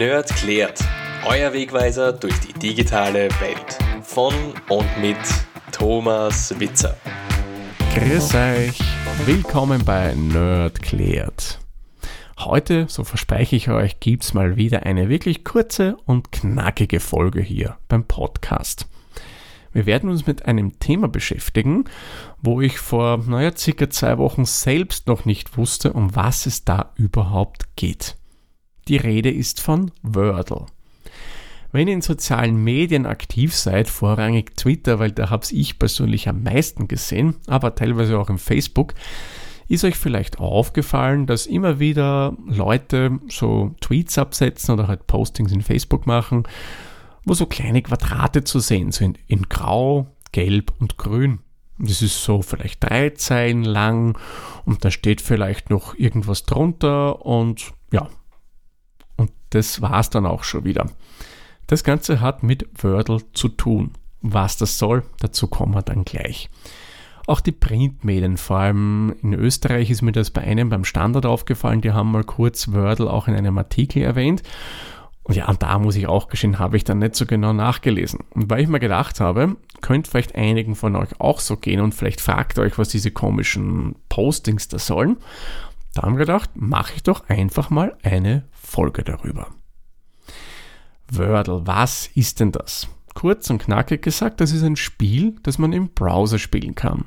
Nerd klärt. Euer Wegweiser durch die digitale Welt. Von und mit Thomas Witzer. Grüß euch. Willkommen bei Nerd klärt. Heute, so verspreche ich euch, gibt's mal wieder eine wirklich kurze und knackige Folge hier beim Podcast. Wir werden uns mit einem Thema beschäftigen, wo ich vor, naja, circa zwei Wochen selbst noch nicht wusste, um was es da überhaupt geht. Die Rede ist von Wordle. Wenn ihr in sozialen Medien aktiv seid, vorrangig Twitter, weil da hab's ich persönlich am meisten gesehen, aber teilweise auch im Facebook, ist euch vielleicht aufgefallen, dass immer wieder Leute so Tweets absetzen oder halt Postings in Facebook machen, wo so kleine Quadrate zu sehen sind, in Grau, Gelb und Grün. Das ist so vielleicht drei Zeilen lang und da steht vielleicht noch irgendwas drunter und ja, das war's dann auch schon wieder. Das Ganze hat mit Wordle zu tun. Was das soll, dazu kommen wir dann gleich. Auch die Printmedien, vor allem in Österreich ist mir das bei einem beim Standard aufgefallen, die haben mal kurz Wordle auch in einem Artikel erwähnt. Und ja, da muss ich auch gestehen, habe ich dann nicht so genau nachgelesen. Und weil ich mir gedacht habe, könnte vielleicht einigen von euch auch so gehen und vielleicht fragt euch, was diese komischen Postings da sollen. Da haben wir gedacht, mache ich doch einfach mal eine Folge darüber. Wordle, was ist denn das? Kurz und knackig gesagt, das ist ein Spiel, das man im Browser spielen kann.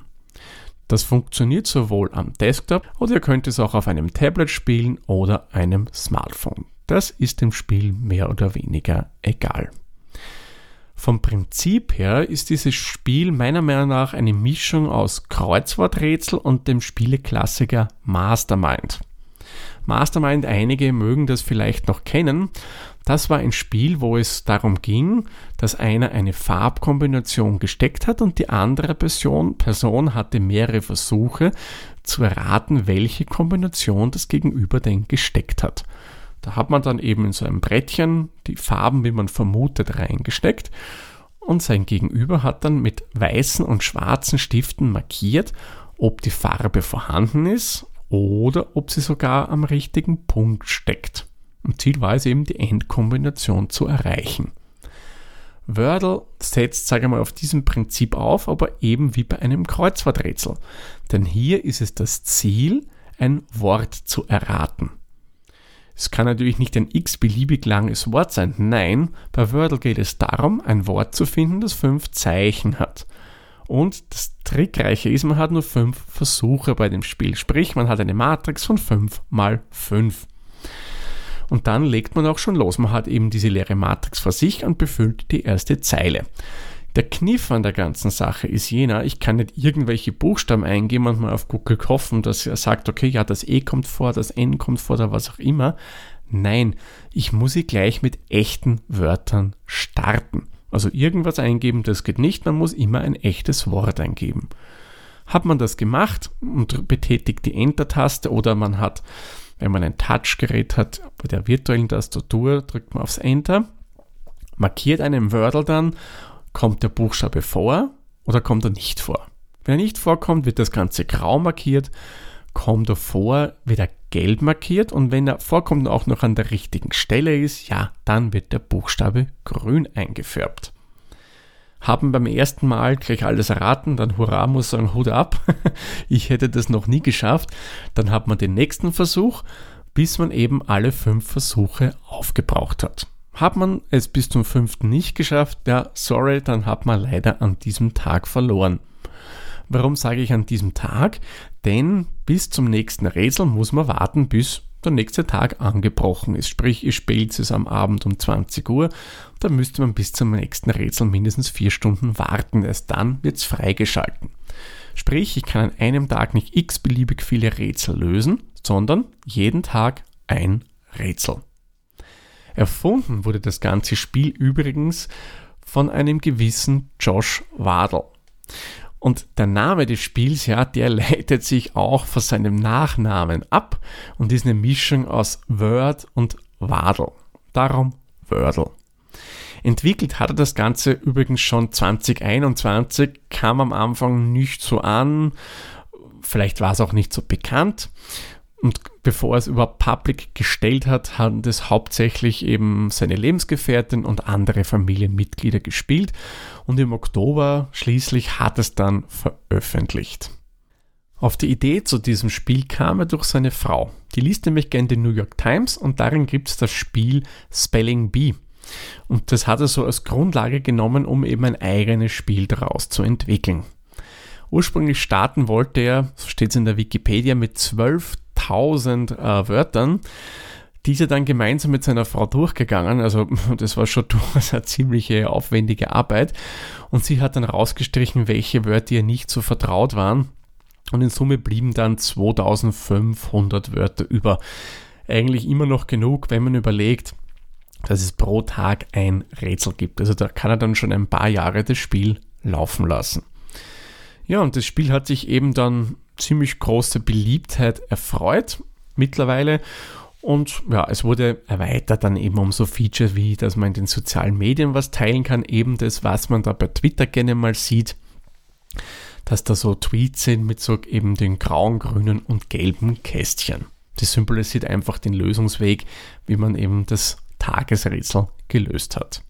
Das funktioniert sowohl am Desktop oder ihr könnt es auch auf einem Tablet spielen oder einem Smartphone. Das ist dem Spiel mehr oder weniger egal. Vom Prinzip her ist dieses Spiel meiner Meinung nach eine Mischung aus Kreuzworträtsel und dem Spieleklassiker Mastermind. Mastermind, einige mögen das vielleicht noch kennen. Das war ein Spiel, wo es darum ging, dass einer eine Farbkombination gesteckt hat und die andere Person, Person hatte mehrere Versuche zu erraten, welche Kombination das Gegenüber denn gesteckt hat. Da hat man dann eben in so einem Brettchen die Farben, wie man vermutet, reingesteckt und sein Gegenüber hat dann mit weißen und schwarzen Stiften markiert, ob die Farbe vorhanden ist oder ob sie sogar am richtigen Punkt steckt. Und Ziel war es eben, die Endkombination zu erreichen. Wordle setzt, sage ich mal, auf diesem Prinzip auf, aber eben wie bei einem Kreuzworträtsel. Denn hier ist es das Ziel, ein Wort zu erraten. Es kann natürlich nicht ein x-beliebig langes Wort sein. Nein, bei Wordle geht es darum, ein Wort zu finden, das fünf Zeichen hat. Und das Trickreiche ist, man hat nur fünf Versuche bei dem Spiel. Sprich, man hat eine Matrix von fünf mal fünf. Und dann legt man auch schon los. Man hat eben diese leere Matrix vor sich und befüllt die erste Zeile. Der Kniff an der ganzen Sache ist jener, ich kann nicht irgendwelche Buchstaben eingeben und mal auf Google hoffen, dass er sagt, okay, ja, das E kommt vor, das N kommt vor oder was auch immer. Nein, ich muss sie gleich mit echten Wörtern starten. Also irgendwas eingeben, das geht nicht, man muss immer ein echtes Wort eingeben. Hat man das gemacht und betätigt die Enter-Taste oder man hat, wenn man ein Touchgerät hat, bei der virtuellen Tastatur drückt man aufs Enter, markiert einen Wordle dann Kommt der Buchstabe vor oder kommt er nicht vor? Wenn er nicht vorkommt, wird das Ganze grau markiert. Kommt er vor, wird er gelb markiert. Und wenn er vorkommt auch noch an der richtigen Stelle ist, ja, dann wird der Buchstabe grün eingefärbt. Haben beim ersten Mal gleich alles erraten, dann hurra, muss sagen, Hut ab. ich hätte das noch nie geschafft. Dann hat man den nächsten Versuch, bis man eben alle fünf Versuche aufgebraucht hat. Hat man es bis zum fünften nicht geschafft, ja, sorry, dann hat man leider an diesem Tag verloren. Warum sage ich an diesem Tag? Denn bis zum nächsten Rätsel muss man warten, bis der nächste Tag angebrochen ist. Sprich, ihr spielt es am Abend um 20 Uhr, da müsste man bis zum nächsten Rätsel mindestens vier Stunden warten. Erst dann wird es freigeschalten. Sprich, ich kann an einem Tag nicht x beliebig viele Rätsel lösen, sondern jeden Tag ein Rätsel. Erfunden wurde das ganze Spiel übrigens von einem gewissen Josh Wadle. Und der Name des Spiels, ja, der leitet sich auch von seinem Nachnamen ab und ist eine Mischung aus Word und Wadle. Darum Wordle. Entwickelt hat er das Ganze übrigens schon 2021, kam am Anfang nicht so an, vielleicht war es auch nicht so bekannt Und bevor er es überhaupt public gestellt hat, haben das hauptsächlich eben seine Lebensgefährtin und andere Familienmitglieder gespielt. Und im Oktober schließlich hat es dann veröffentlicht. Auf die Idee zu diesem Spiel kam er durch seine Frau. Die liest nämlich gerne die New York Times und darin gibt es das Spiel Spelling Bee. Und das hat er so als Grundlage genommen, um eben ein eigenes Spiel daraus zu entwickeln. Ursprünglich starten wollte er, so steht es in der Wikipedia, mit 12.000 äh, Wörtern. Diese dann gemeinsam mit seiner Frau durchgegangen. Also das war schon durchaus eine ziemliche aufwendige Arbeit. Und sie hat dann rausgestrichen, welche Wörter ihr nicht so vertraut waren. Und in Summe blieben dann 2500 Wörter über. Eigentlich immer noch genug, wenn man überlegt, dass es pro Tag ein Rätsel gibt. Also da kann er dann schon ein paar Jahre das Spiel laufen lassen. Ja, und das Spiel hat sich eben dann ziemlich große Beliebtheit erfreut mittlerweile. Und ja, es wurde erweitert dann eben um so Features wie, dass man in den sozialen Medien was teilen kann, eben das, was man da bei Twitter gerne mal sieht, dass da so Tweets sind mit so eben den grauen, grünen und gelben Kästchen. Das symbolisiert einfach den Lösungsweg, wie man eben das Tagesrätsel gelöst hat.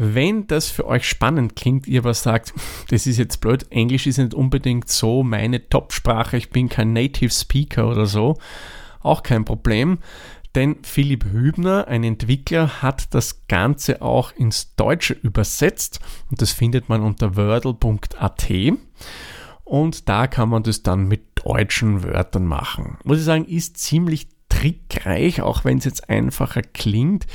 Wenn das für euch spannend klingt, ihr was sagt, das ist jetzt blöd, Englisch ist nicht unbedingt so meine Top-Sprache, ich bin kein Native Speaker oder so, auch kein Problem, denn Philipp Hübner, ein Entwickler, hat das Ganze auch ins Deutsche übersetzt und das findet man unter wordle.at und da kann man das dann mit deutschen Wörtern machen. Muss ich sagen, ist ziemlich trickreich, auch wenn es jetzt einfacher klingt,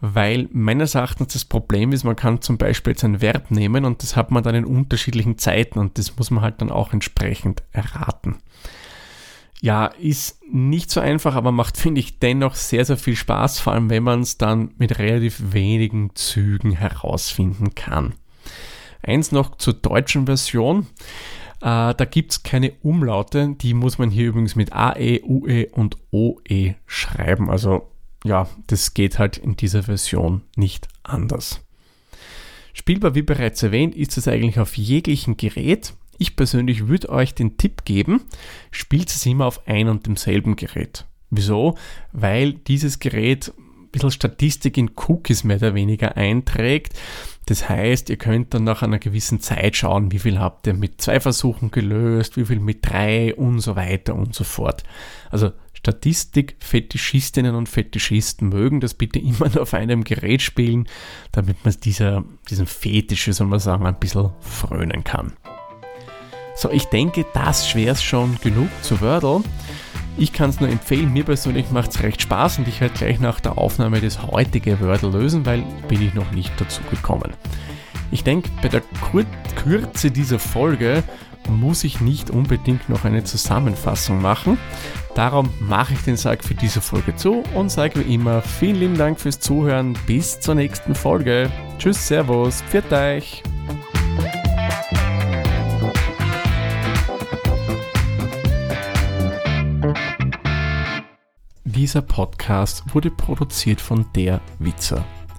weil meines Erachtens das Problem ist, man kann zum Beispiel jetzt ein Verb nehmen und das hat man dann in unterschiedlichen Zeiten und das muss man halt dann auch entsprechend erraten. Ja, ist nicht so einfach, aber macht, finde ich, dennoch sehr, sehr viel Spaß, vor allem wenn man es dann mit relativ wenigen Zügen herausfinden kann. Eins noch zur deutschen Version. Äh, da gibt es keine Umlaute, die muss man hier übrigens mit AE, UE und OE schreiben. Also ja, das geht halt in dieser Version nicht anders. Spielbar, wie bereits erwähnt, ist es eigentlich auf jeglichem Gerät. Ich persönlich würde euch den Tipp geben, spielt es immer auf ein und demselben Gerät. Wieso? Weil dieses Gerät ein bisschen Statistik in Cookies mehr oder weniger einträgt. Das heißt, ihr könnt dann nach einer gewissen Zeit schauen, wie viel habt ihr mit zwei Versuchen gelöst, wie viel mit drei und so weiter und so fort. Also Statistik-Fetischistinnen und Fetischisten mögen das bitte immer auf einem Gerät spielen, damit man dieser, diesem Fetisch, soll man sagen, ein bisschen frönen kann. So, ich denke, das es schon genug zu Wordle. Ich kann es nur empfehlen, mir persönlich macht es recht Spaß und ich werde gleich nach der Aufnahme das heutige Wordle lösen, weil bin ich noch nicht dazu gekommen. Ich denke, bei der Kur Kürze dieser Folge muss ich nicht unbedingt noch eine Zusammenfassung machen. Darum mache ich den Sack für diese Folge zu und sage wie immer vielen lieben Dank fürs Zuhören. Bis zur nächsten Folge. Tschüss, Servus, pfiat euch. Dieser Podcast wurde produziert von der Witzer.